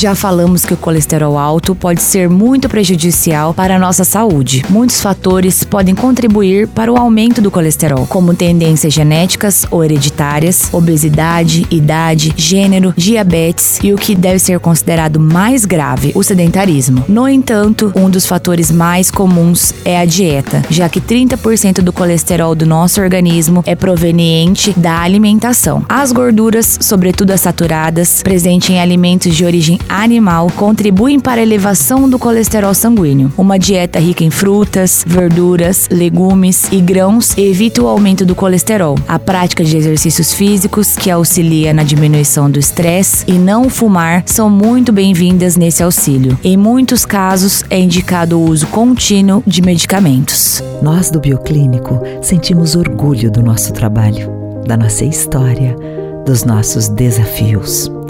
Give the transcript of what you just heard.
Já falamos que o colesterol alto pode ser muito prejudicial para a nossa saúde. Muitos fatores podem contribuir para o aumento do colesterol, como tendências genéticas ou hereditárias, obesidade, idade, gênero, diabetes e o que deve ser considerado mais grave, o sedentarismo. No entanto, um dos fatores mais comuns é a dieta, já que 30% do colesterol do nosso organismo é proveniente da alimentação. As gorduras, sobretudo as saturadas, presentes em alimentos de origem animal contribuem para a elevação do colesterol sanguíneo. Uma dieta rica em frutas, verduras, legumes e grãos evita o aumento do colesterol. A prática de exercícios físicos, que auxilia na diminuição do estresse, e não fumar são muito bem-vindas nesse auxílio. Em muitos casos, é indicado o uso contínuo de medicamentos. Nós do Bioclínico sentimos orgulho do nosso trabalho, da nossa história, dos nossos desafios.